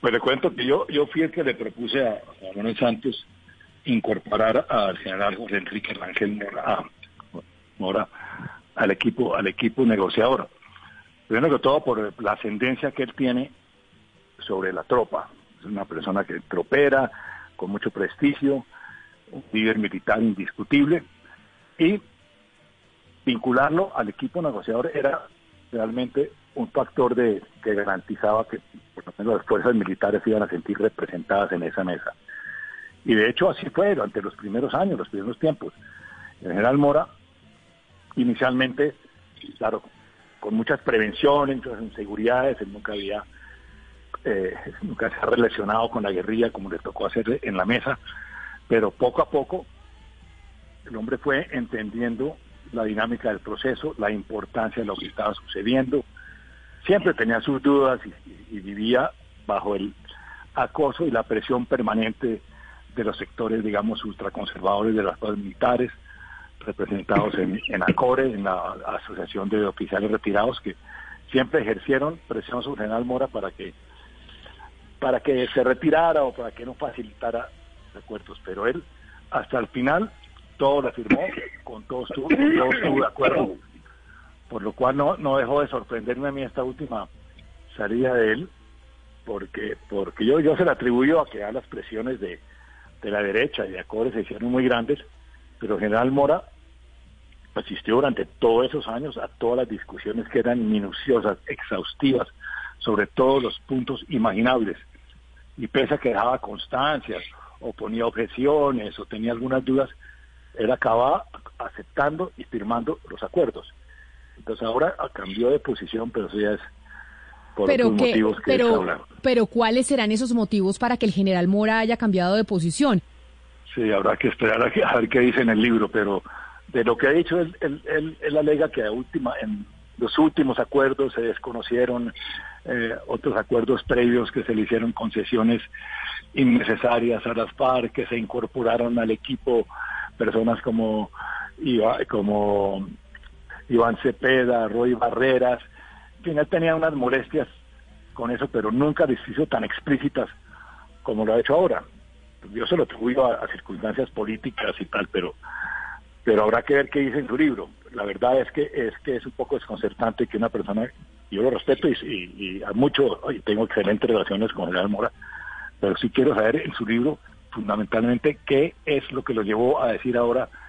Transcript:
Pues le cuento que yo, yo fui el que le propuse a, Manuel Santos incorporar al general José Enrique Rangel Mora, Mora al equipo, al equipo negociador. Primero que todo por la ascendencia que él tiene sobre la tropa. Es una persona que tropera, con mucho prestigio, un líder militar indiscutible, y vincularlo al equipo negociador era realmente un factor de que garantizaba que por lo menos las fuerzas militares se iban a sentir representadas en esa mesa. Y de hecho así fue durante los primeros años, los primeros tiempos. El general Mora, inicialmente, claro, con muchas prevenciones, muchas inseguridades, él nunca había, eh, nunca se ha relacionado con la guerrilla como le tocó hacer en la mesa, pero poco a poco el hombre fue entendiendo la dinámica del proceso, la importancia de lo que estaba sucediendo. Siempre tenía sus dudas y, vivía bajo el acoso y la presión permanente de los sectores, digamos, ultraconservadores de las fuerzas militares, representados en, en ACORE, en la Asociación de Oficiales Retirados, que siempre ejercieron presión sobre general Mora para que para que se retirara o para que no facilitara recuerdos. Pero él, hasta el final, todo lo firmó, con todo estuvo, con todo estuvo de acuerdo, por lo cual no, no dejó de sorprenderme a mí esta última salida de él, porque porque yo, yo se le atribuyo a que a las presiones de, de la derecha y de Acore se hicieron muy grandes, pero general Mora asistió durante todos esos años a todas las discusiones que eran minuciosas, exhaustivas, sobre todos los puntos imaginables. Y pese a que dejaba constancias, o ponía objeciones, o tenía algunas dudas, él acababa aceptando y firmando los acuerdos. Ahora cambió de posición, pero eso ya es por Pero, otros que, motivos que pero, hablan. pero ¿cuáles serán esos motivos para que el general Mora haya cambiado de posición? Sí, habrá que esperar a, que- a ver qué dice en el libro, pero de lo que ha dicho él, él, él- él alega que a última, en los últimos acuerdos se desconocieron eh, otros acuerdos previos que se le hicieron concesiones innecesarias a las FARC, que se incorporaron al equipo personas como, Iba- como Iván Cepeda, Roy Barreras, en fin, él tenía unas molestias con eso, pero nunca les hizo tan explícitas como lo ha hecho ahora. Yo se lo atribuyo a, circunstancias políticas y tal, pero pero habrá que ver qué dice en su libro. La verdad es que es que es un poco desconcertante que una persona, yo lo respeto y, y, y a mucho, y tengo excelentes relaciones con General Mora, pero sí quiero saber en su libro fundamentalmente qué es lo que lo llevó a decir ahora